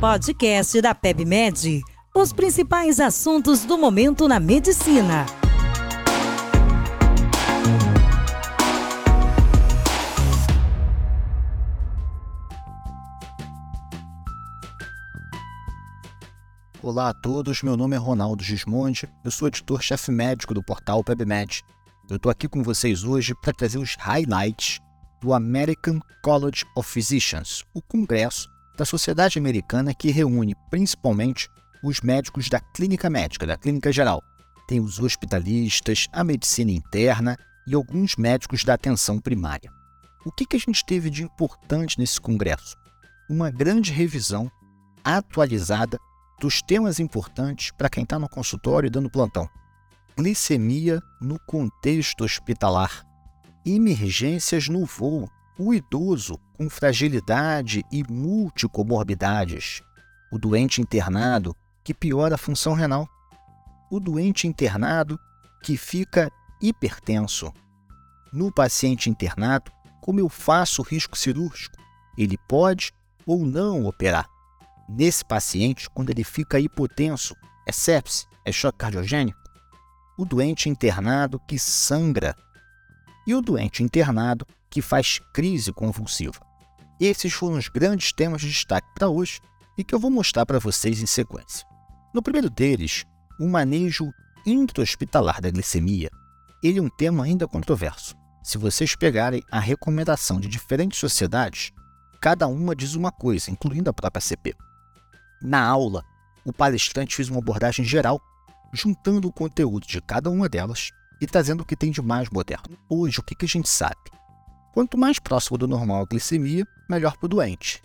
Podcast da PebMed. Os principais assuntos do momento na medicina. Olá a todos, meu nome é Ronaldo Gismondi, eu sou editor-chefe médico do portal PebMed. Eu estou aqui com vocês hoje para trazer os highlights do American College of Physicians, o congresso da sociedade americana que reúne principalmente os médicos da clínica médica, da clínica geral. Tem os hospitalistas, a medicina interna e alguns médicos da atenção primária. O que, que a gente teve de importante nesse congresso? Uma grande revisão atualizada dos temas importantes para quem está no consultório e dando plantão. Glicemia no contexto hospitalar. Emergências no voo. O idoso com fragilidade e multicomorbidades. O doente internado que piora a função renal. O doente internado que fica hipertenso. No paciente internado, como eu faço o risco cirúrgico? Ele pode ou não operar? Nesse paciente, quando ele fica hipotenso, é sepse, é choque cardiogênico. O doente internado que sangra e o doente internado que faz crise convulsiva. Esses foram os grandes temas de destaque para hoje e que eu vou mostrar para vocês em sequência. No primeiro deles, o manejo intra-hospitalar da glicemia. Ele é um tema ainda controverso. Se vocês pegarem a recomendação de diferentes sociedades, cada uma diz uma coisa, incluindo a própria CP. Na aula, o palestrante fez uma abordagem geral, juntando o conteúdo de cada uma delas e trazendo o que tem de mais moderno. Hoje, o que, a gente sabe? Quanto mais próximo do normal a glicemia, melhor para o doente.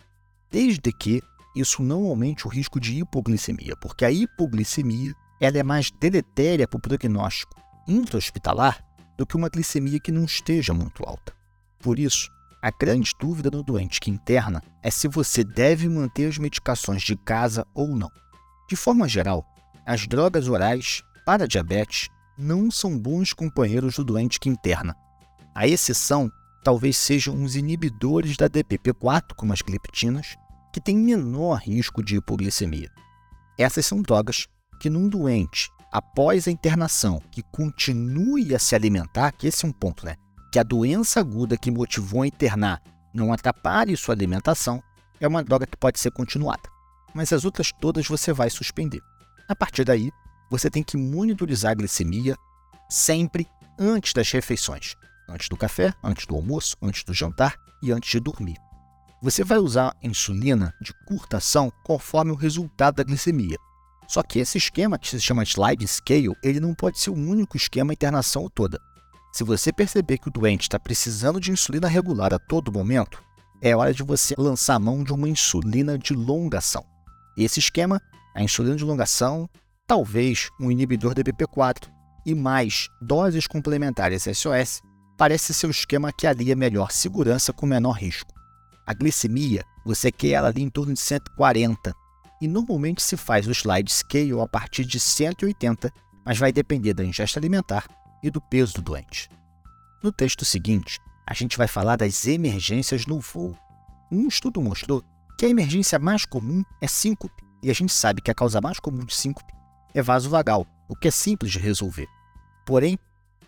Desde que isso não aumente o risco de hipoglicemia, porque a hipoglicemia ela é mais deletéria para o prognóstico intra-hospitalar do que uma glicemia que não esteja muito alta. Por isso, a grande dúvida no doente que interna é se você deve manter as medicações de casa ou não. De forma geral, as drogas orais para diabetes não são bons companheiros do doente que interna. A exceção talvez sejam os inibidores da DPP-4, como as gliptinas, que têm menor risco de hipoglicemia. Essas são drogas que, num doente após a internação que continue a se alimentar, que esse é um ponto, né? que a doença aguda que motivou a internar não atrapalhe sua alimentação, é uma droga que pode ser continuada. Mas as outras todas você vai suspender. A partir daí, você tem que monitorizar a glicemia sempre antes das refeições. Antes do café, antes do almoço, antes do jantar e antes de dormir. Você vai usar insulina de curta ação conforme o resultado da glicemia. Só que esse esquema, que se chama slide scale, ele não pode ser o único esquema internação toda. Se você perceber que o doente está precisando de insulina regular a todo momento, é hora de você lançar mão de uma insulina de longa ação. Esse esquema, a insulina de longa ação, talvez um inibidor DPP-4 e mais doses complementares SOS, parece ser o esquema que alia melhor segurança com menor risco. A glicemia, você quer ela ali em torno de 140, e normalmente se faz o slide scale a partir de 180, mas vai depender da ingesta alimentar e do peso do doente. No texto seguinte, a gente vai falar das emergências no voo. Um estudo mostrou que a emergência mais comum é síncope, e a gente sabe que a causa mais comum de síncope é vaso vagal, o que é simples de resolver. Porém,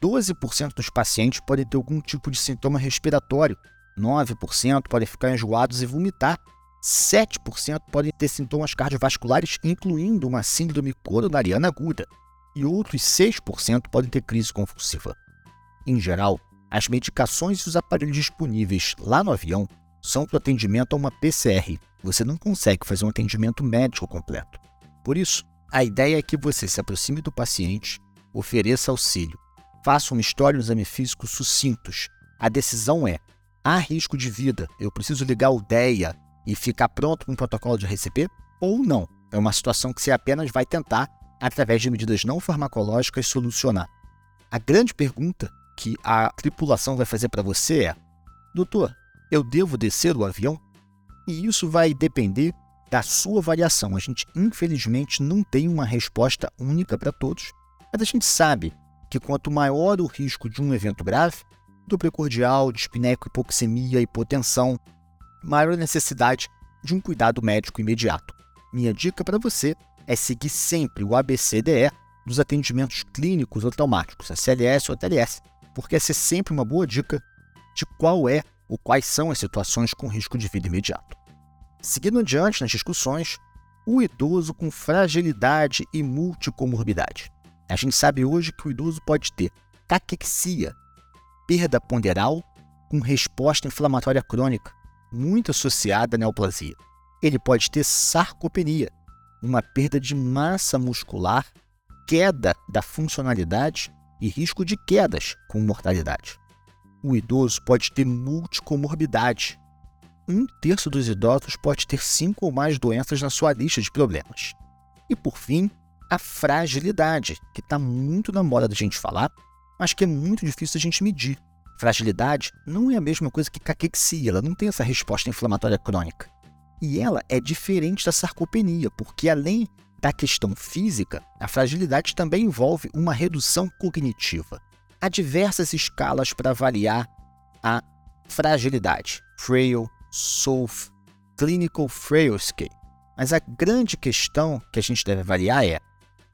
12% dos pacientes podem ter algum tipo de sintoma respiratório, 9% podem ficar enjoados e vomitar, 7% podem ter sintomas cardiovasculares, incluindo uma síndrome coronariana aguda, e outros 6% podem ter crise convulsiva. Em geral, as medicações e os aparelhos disponíveis lá no avião são para atendimento a uma PCR. Você não consegue fazer um atendimento médico completo. Por isso, a ideia é que você se aproxime do paciente, ofereça auxílio, faça uma história e um exame físico sucintos. A decisão é: há risco de vida, eu preciso ligar o DEA e ficar pronto com um protocolo de RCP? Ou não? É uma situação que você apenas vai tentar através de medidas não farmacológicas, solucionar. A grande pergunta que a tripulação vai fazer para você é: Doutor, eu devo descer o avião? E isso vai depender da sua avaliação. A gente, infelizmente, não tem uma resposta única para todos, mas a gente sabe que quanto maior o risco de um evento grave, do precordial, dispneco, hipoxemia, hipotensão, maior necessidade de um cuidado médico imediato. Minha dica para você é seguir sempre o ABCDE dos atendimentos clínicos ou traumáticos, SLS ou TLS, porque essa é sempre uma boa dica de qual é ou quais são as situações com risco de vida imediato. Seguindo adiante nas discussões, o idoso com fragilidade e multicomorbidade. A gente sabe hoje que o idoso pode ter caquexia, perda ponderal com resposta inflamatória crônica, muito associada à neoplasia. Ele pode ter sarcopenia, uma perda de massa muscular, queda da funcionalidade e risco de quedas com mortalidade. O idoso pode ter multicomorbidade. Um terço dos idosos pode ter cinco ou mais doenças na sua lista de problemas. E por fim, a fragilidade, que está muito na moda da gente falar, mas que é muito difícil a gente medir. Fragilidade não é a mesma coisa que caquexia, ela não tem essa resposta inflamatória crônica. E ela é diferente da sarcopenia, porque além da questão física, a fragilidade também envolve uma redução cognitiva. Há diversas escalas para avaliar a fragilidade. Frail, SOF, Clinical Frail Scale. Mas a grande questão que a gente deve avaliar é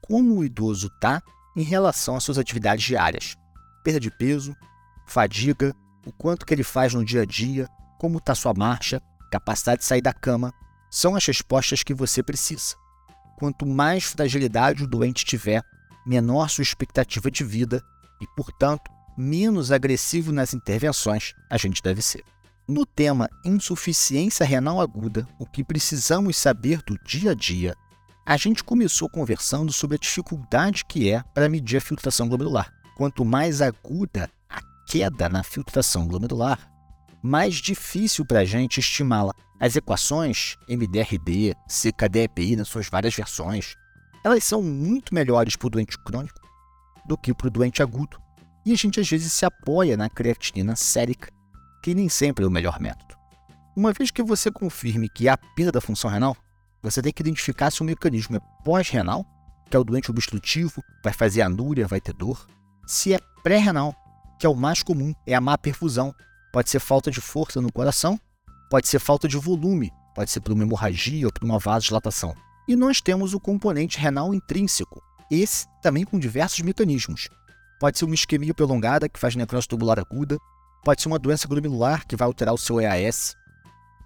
como o idoso está em relação às suas atividades diárias. Perda de peso, fadiga, o quanto que ele faz no dia a dia, como está sua marcha, capacidade de sair da cama, são as respostas que você precisa. Quanto mais fragilidade o doente tiver, menor sua expectativa de vida e, portanto, menos agressivo nas intervenções a gente deve ser. No tema insuficiência renal aguda, o que precisamos saber do dia a dia, a gente começou conversando sobre a dificuldade que é para medir a filtração glomerular. Quanto mais aguda a queda na filtração glomerular, mais difícil para a gente estimá-la. As equações MDRD, CKDEPI nas suas várias versões, elas são muito melhores para o doente crônico do que para o doente agudo. E a gente às vezes se apoia na creatinina sérica, que nem sempre é o melhor método. Uma vez que você confirme que há perda da função renal, você tem que identificar se o mecanismo é pós-renal, que é o doente obstrutivo, vai fazer anúria, vai ter dor, se é pré-renal, que é o mais comum, é a má perfusão, pode ser falta de força no coração, pode ser falta de volume, pode ser por uma hemorragia ou por uma vasodilatação. E nós temos o componente renal intrínseco, esse também com diversos mecanismos. Pode ser uma isquemia prolongada que faz necrose tubular aguda, pode ser uma doença glomerular que vai alterar o seu EAS,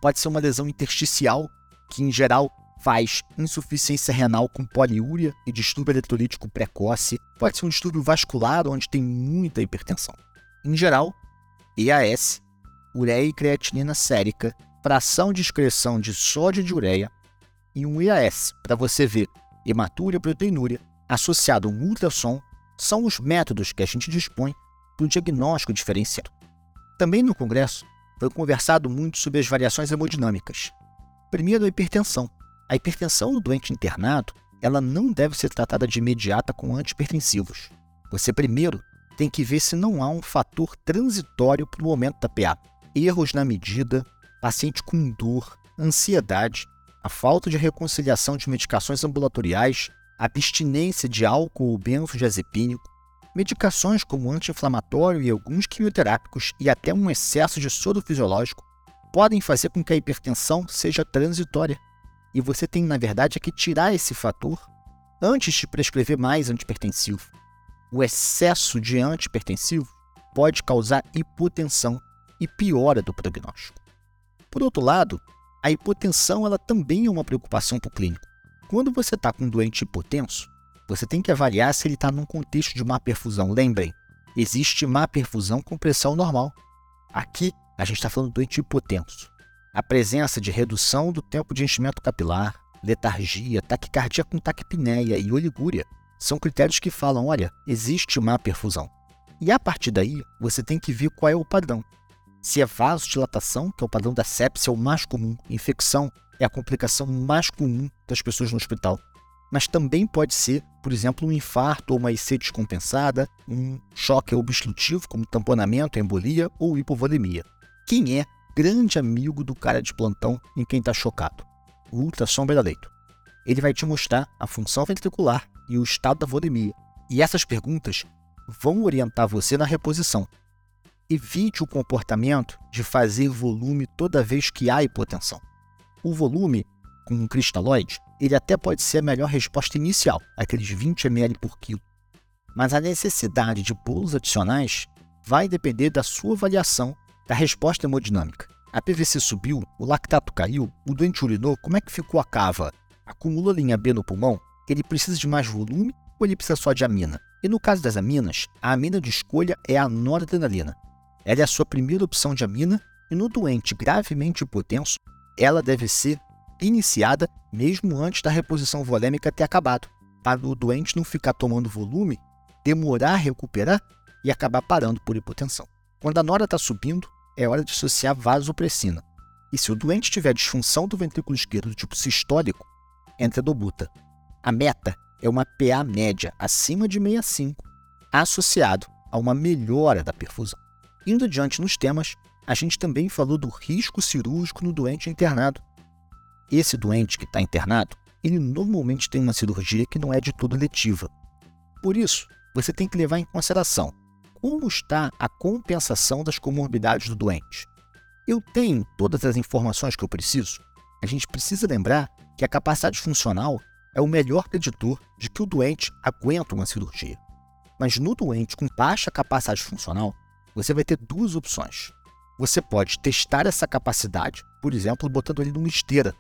pode ser uma lesão intersticial que em geral faz insuficiência renal com poliúria e distúrbio eletrolítico precoce, pode ser um distúrbio vascular onde tem muita hipertensão. Em geral, EAS, ureia e creatinina sérica, fração de excreção de sódio de ureia e um IAS para você ver hematúria proteinúria associado a um ultrassom são os métodos que a gente dispõe para o diagnóstico diferenciado. Também no congresso foi conversado muito sobre as variações hemodinâmicas. Primeiro, a hipertensão. A hipertensão do doente internado ela não deve ser tratada de imediata com antipertensivos. Você primeiro tem que ver se não há um fator transitório para o momento da PA. Erros na medida, paciente com dor, ansiedade, a falta de reconciliação de medicações ambulatoriais, abstinência de álcool ou benzodiazepínico, medicações como anti-inflamatório e alguns quimioterápicos e até um excesso de soro fisiológico podem fazer com que a hipertensão seja transitória. E você tem, na verdade, é que tirar esse fator antes de prescrever mais antipertensivo o excesso de antipertensivo pode causar hipotensão e piora do prognóstico. Por outro lado, a hipotensão ela também é uma preocupação para o clínico. Quando você está com um doente hipotenso, você tem que avaliar se ele está num contexto de má perfusão. Lembrem, existe má perfusão com pressão normal. Aqui, a gente está falando do doente hipotenso. A presença de redução do tempo de enchimento capilar, letargia, taquicardia com taquipneia e oligúria são critérios que falam, olha, existe má perfusão. E a partir daí, você tem que ver qual é o padrão. Se é vasodilatação, que é o padrão da sepsia, é o mais comum, infecção é a complicação mais comum das pessoas no hospital. Mas também pode ser, por exemplo, um infarto ou uma IC descompensada, um choque obstrutivo, como tamponamento, embolia ou hipovolemia. Quem é grande amigo do cara de plantão em quem está chocado? O ultrassom beira-leito. Ele vai te mostrar a função ventricular e o estado da volemia. E essas perguntas vão orientar você na reposição. evite o comportamento de fazer volume toda vez que há hipotensão. O volume com um cristalóide, ele até pode ser a melhor resposta inicial, aqueles 20 ml por quilo. Mas a necessidade de bolos adicionais vai depender da sua avaliação da resposta hemodinâmica. A PVC subiu, o lactato caiu, o doente urinou, como é que ficou a cava? Acumula linha B no pulmão? Ele precisa de mais volume ou ele precisa só de amina? E no caso das aminas, a amina de escolha é a noradrenalina. Ela é a sua primeira opção de amina e no doente gravemente hipotenso, ela deve ser iniciada mesmo antes da reposição volêmica ter acabado, para o doente não ficar tomando volume, demorar a recuperar e acabar parando por hipotensão. Quando a nora está subindo, é hora de associar vasopressina. E se o doente tiver disfunção do ventrículo esquerdo do tipo sistólico, entra dobuta. A meta é uma PA média acima de 65, associado a uma melhora da perfusão. Indo adiante nos temas, a gente também falou do risco cirúrgico no doente internado, esse doente que está internado, ele normalmente tem uma cirurgia que não é de todo letiva. Por isso, você tem que levar em consideração como está a compensação das comorbidades do doente. Eu tenho todas as informações que eu preciso? A gente precisa lembrar que a capacidade funcional é o melhor preditor de que o doente aguenta uma cirurgia. Mas no doente com baixa capacidade funcional, você vai ter duas opções. Você pode testar essa capacidade, por exemplo, botando ele numa esteira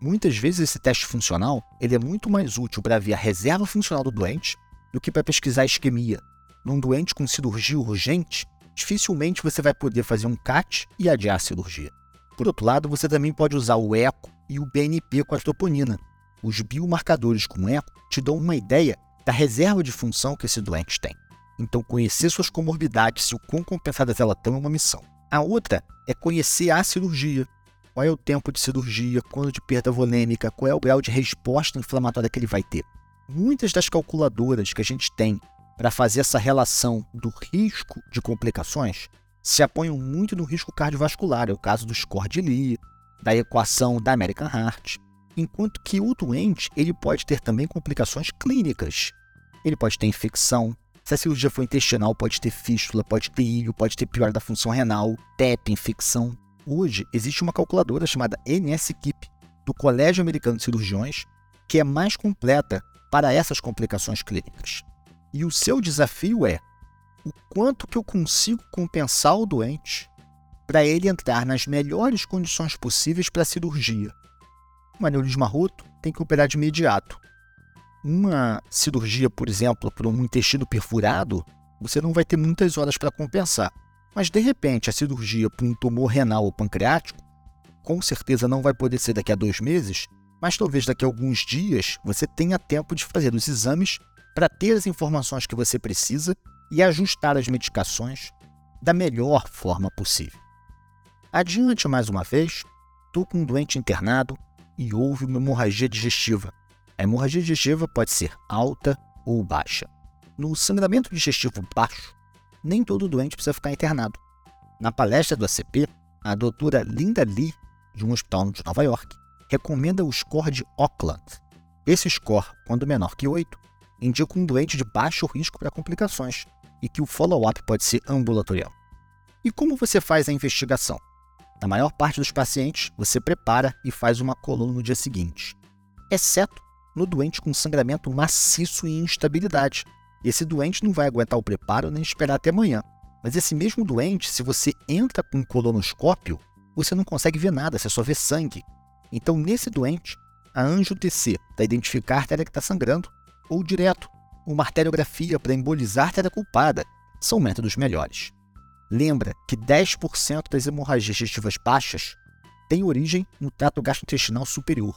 Muitas vezes esse teste funcional ele é muito mais útil para ver a reserva funcional do doente do que para pesquisar a isquemia. Num doente com cirurgia urgente, dificilmente você vai poder fazer um CAT e adiar a cirurgia. Por outro lado, você também pode usar o ECO e o BNP com a troponina. Os biomarcadores com ECO te dão uma ideia da reserva de função que esse doente tem. Então, conhecer suas comorbidades e o quão compensadas elas estão é uma missão. A outra é conhecer a cirurgia, qual é o tempo de cirurgia, quando de perda volêmica, qual é o grau de resposta inflamatória que ele vai ter. Muitas das calculadoras que a gente tem para fazer essa relação do risco de complicações se apoiam muito no risco cardiovascular, é o caso do score de Lee, da equação da American Heart, enquanto que o doente ele pode ter também complicações clínicas. Ele pode ter infecção, se a cirurgia for intestinal, pode ter fístula, pode ter ilho, pode ter pior da função renal, TEP, infecção. Hoje existe uma calculadora chamada NSKIP, do Colégio Americano de Cirurgiões, que é mais completa para essas complicações clínicas. E o seu desafio é o quanto que eu consigo compensar o doente para ele entrar nas melhores condições possíveis para a cirurgia. Um aneurisma roto tem que operar de imediato. Uma cirurgia, por exemplo, por um intestino perfurado, você não vai ter muitas horas para compensar. Mas de repente a cirurgia para um tumor renal ou pancreático, com certeza não vai poder ser daqui a dois meses, mas talvez daqui a alguns dias você tenha tempo de fazer os exames para ter as informações que você precisa e ajustar as medicações da melhor forma possível. Adiante mais uma vez, estou com um doente internado e houve uma hemorragia digestiva. A hemorragia digestiva pode ser alta ou baixa. No sangramento digestivo baixo, nem todo doente precisa ficar internado. Na palestra do ACP, a doutora Linda Lee, de um hospital de Nova York, recomenda o score de Auckland. Esse score, quando menor que 8, indica um doente de baixo risco para complicações e que o follow-up pode ser ambulatorial. E como você faz a investigação? Na maior parte dos pacientes, você prepara e faz uma coluna no dia seguinte, exceto no doente com sangramento maciço e instabilidade, esse doente não vai aguentar o preparo nem esperar até amanhã. Mas esse mesmo doente, se você entra com um colonoscópio, você não consegue ver nada, você só vê sangue. Então, nesse doente, a anjo-TC para identificar a artéria que está sangrando, ou direto, uma arteriografia para embolizar a artéria culpada, são métodos melhores. Lembra que 10% das hemorragias digestivas baixas têm origem no trato gastrointestinal superior.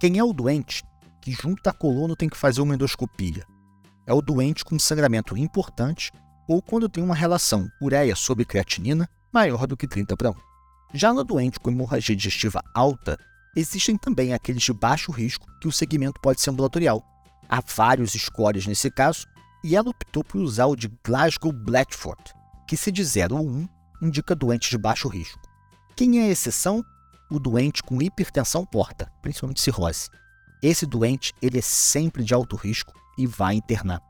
Quem é o doente que junto à coluna tem que fazer uma endoscopia? É o doente com sangramento importante ou quando tem uma relação ureia sobre creatinina maior do que 30 para 1. Já no doente com hemorragia digestiva alta, existem também aqueles de baixo risco que o segmento pode ser ambulatorial. Há vários scores nesse caso, e ela optou por usar o de Glasgow-Blatchford, que se de 0 ou 1 indica doente de baixo risco. Quem é a exceção? O doente com hipertensão porta, principalmente cirrose. Esse doente ele é sempre de alto risco e vai internar.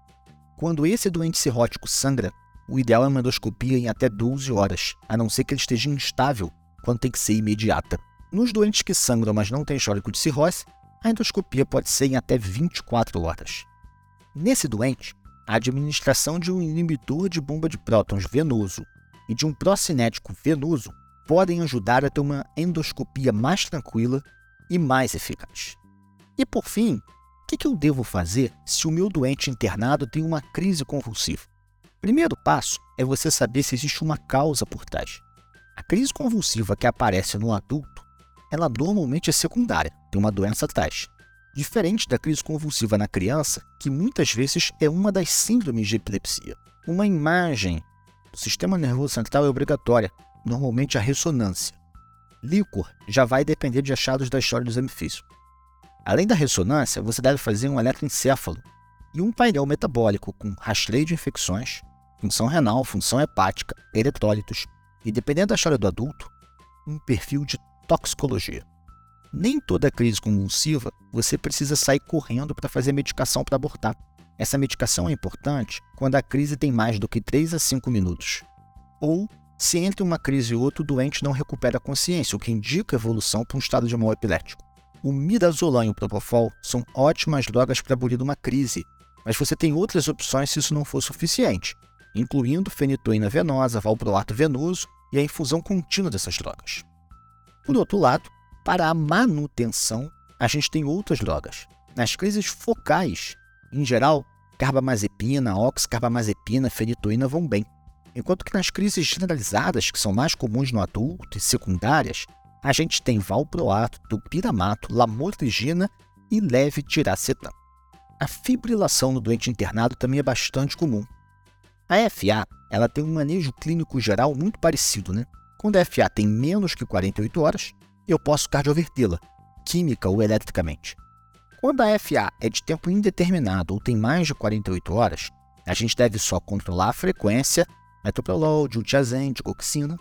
Quando esse doente cirrótico sangra, o ideal é uma endoscopia em até 12 horas, a não ser que ele esteja instável, quando tem que ser imediata. Nos doentes que sangram, mas não têm histórico de cirrose, a endoscopia pode ser em até 24 horas. Nesse doente, a administração de um inibidor de bomba de prótons venoso e de um procinético venoso podem ajudar a ter uma endoscopia mais tranquila e mais eficaz. E por fim, o que eu devo fazer se o meu doente internado tem uma crise convulsiva? Primeiro passo é você saber se existe uma causa por trás. A crise convulsiva que aparece no adulto, ela normalmente é secundária, tem uma doença atrás. Diferente da crise convulsiva na criança, que muitas vezes é uma das síndromes de epilepsia. Uma imagem do sistema nervoso central é obrigatória, normalmente a ressonância. Líquor já vai depender de achados da história do exame físico. Além da ressonância, você deve fazer um eletroencefalo e um painel metabólico com rastreio de infecções, função renal, função hepática, eletrólitos e, dependendo da história do adulto, um perfil de toxicologia. Nem toda crise convulsiva você precisa sair correndo para fazer medicação para abortar. Essa medicação é importante quando a crise tem mais do que 3 a 5 minutos. Ou se entre uma crise e outra o doente não recupera a consciência, o que indica evolução para um estado de mal epilético. O midazolam e o propofol são ótimas drogas para abolir uma crise, mas você tem outras opções se isso não for suficiente, incluindo fenitoína venosa, valproato venoso e a infusão contínua dessas drogas. Por outro lado, para a manutenção, a gente tem outras drogas. Nas crises focais, em geral, carbamazepina, oxcarbamazepina, fenitoína vão bem. Enquanto que nas crises generalizadas, que são mais comuns no adulto e secundárias, a gente tem valproato, tupiramato, lamotrigina e leve tiracetam. A fibrilação no doente internado também é bastante comum. A FA ela tem um manejo clínico geral muito parecido, né? Quando a FA tem menos que 48 horas, eu posso cardiovertê-la, química ou eletricamente. Quando a FA é de tempo indeterminado ou tem mais de 48 horas, a gente deve só controlar a frequência metoprolol, diltiazem, digoxina,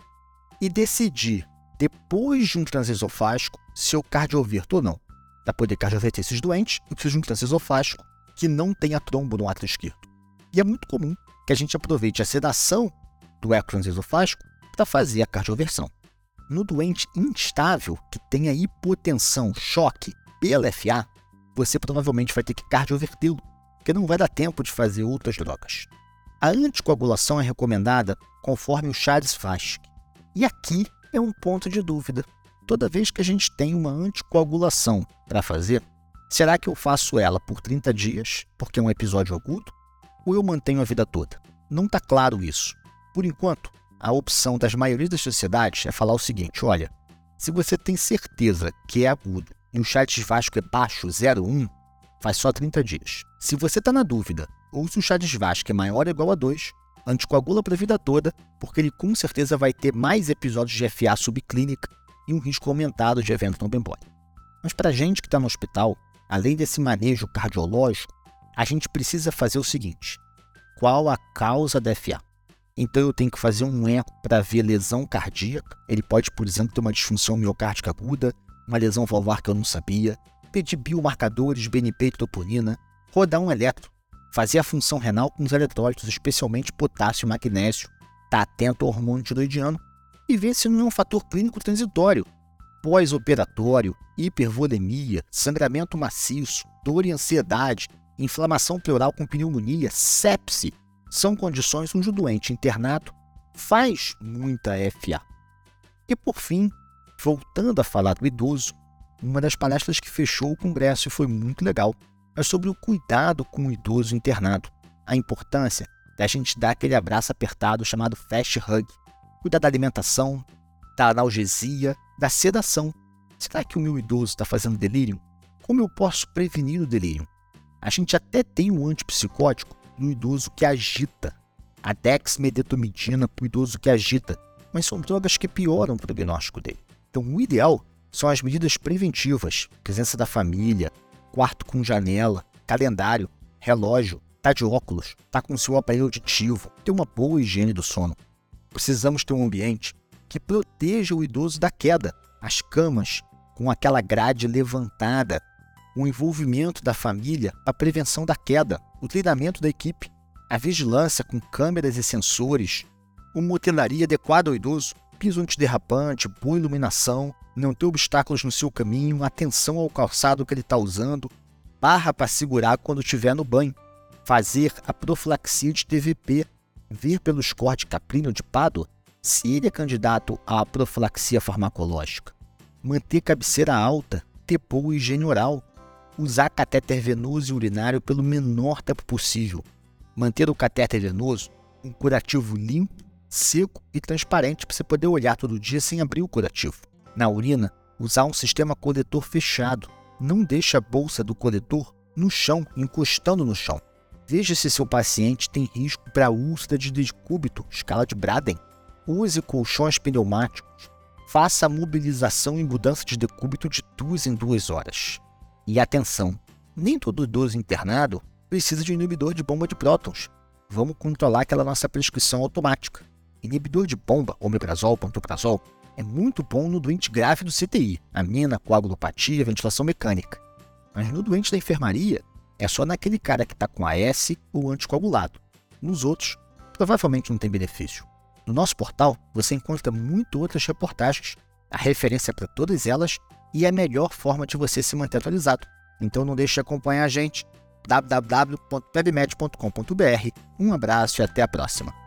e decidir, depois de um transesofágico, se eu cardioverto ou não. Para poder cardioverter esses doentes, eu preciso de um transesofágico que não tenha trombo no átrio esquerdo. E é muito comum que a gente aproveite a sedação do eco transesofágico para fazer a cardioversão. No doente instável, que tenha hipotensão, choque, PLFA, você provavelmente vai ter que cardiovertê-lo, porque não vai dar tempo de fazer outras drogas. A anticoagulação é recomendada conforme o Charles-Fast. E aqui é um ponto de dúvida. Toda vez que a gente tem uma anticoagulação para fazer, será que eu faço ela por 30 dias, porque é um episódio agudo, ou eu mantenho a vida toda? Não está claro isso. Por enquanto, a opção das maiorias das sociedades é falar o seguinte: olha, se você tem certeza que é agudo e o chat Vasco é baixo, 0,1, faz só 30 dias. Se você está na dúvida ou se o chá de Svasca é maior ou igual a 2, anticoagula para a vida toda, porque ele com certeza vai ter mais episódios de FA subclínica e um risco aumentado de evento trombembólico. Mas para a gente que está no hospital, além desse manejo cardiológico, a gente precisa fazer o seguinte: qual a causa da FA? Então eu tenho que fazer um eco para ver lesão cardíaca. Ele pode, por exemplo, ter uma disfunção miocárdica aguda, uma lesão valvar que eu não sabia, pedir biomarcadores, BNP e troponina, rodar um eletro fazer a função renal com os eletrólitos, especialmente potássio e magnésio, estar tá atento ao hormônio tiroidiano e ver se não é um fator clínico transitório. Pós-operatório, hipervolemia, sangramento maciço, dor e ansiedade, inflamação pleural com pneumonia, sepse, são condições onde o doente internado faz muita FA. E por fim, voltando a falar do idoso, uma das palestras que fechou o congresso e foi muito legal mas sobre o cuidado com o idoso internado, a importância da gente dar aquele abraço apertado chamado fast hug, cuidar da alimentação, da analgesia, da sedação. Será que o meu idoso está fazendo delírio? Como eu posso prevenir o delírio? A gente até tem um antipsicótico no idoso que agita, a dexmedetomidina para o idoso que agita, mas são drogas que pioram o prognóstico dele. Então, o ideal são as medidas preventivas, presença da família, quarto com janela, calendário, relógio, tá de óculos, tá com seu aparelho auditivo, ter uma boa higiene do sono. Precisamos ter um ambiente que proteja o idoso da queda, as camas com aquela grade levantada, o envolvimento da família, a prevenção da queda, o treinamento da equipe. a vigilância com câmeras e sensores, uma hotelaria adequada ao idoso, piso antiderrapante, boa iluminação, não ter obstáculos no seu caminho, atenção ao calçado que ele está usando, barra para segurar quando estiver no banho, fazer a profilaxia de TVP, ver pelo score de Caprino de Pádua se ele é candidato à profilaxia farmacológica, manter cabeceira alta, ter boa higiene oral, usar catéter venoso e urinário pelo menor tempo possível, manter o catéter venoso um curativo limpo, seco e transparente para você poder olhar todo dia sem abrir o curativo. Na urina, usar um sistema coletor fechado. Não deixe a bolsa do coletor no chão, encostando no chão. Veja se seu paciente tem risco para úlcera de decúbito, escala de Braden. Use colchões pneumáticos. Faça a mobilização e mudança de decúbito de duas em duas horas. E atenção, nem todo idoso internado precisa de um inibidor de bomba de prótons. Vamos controlar aquela nossa prescrição automática. Inibidor de bomba, omeprazol, pantoprazol, é muito bom no doente grave do CTI, amina, coagulopatia, ventilação mecânica. Mas no doente da enfermaria, é só naquele cara que está com AS ou anticoagulado. Nos outros, provavelmente não tem benefício. No nosso portal, você encontra muito outras reportagens, a referência para todas elas e a melhor forma de você se manter atualizado. Então não deixe de acompanhar a gente www.pebmed.com.br. Um abraço e até a próxima.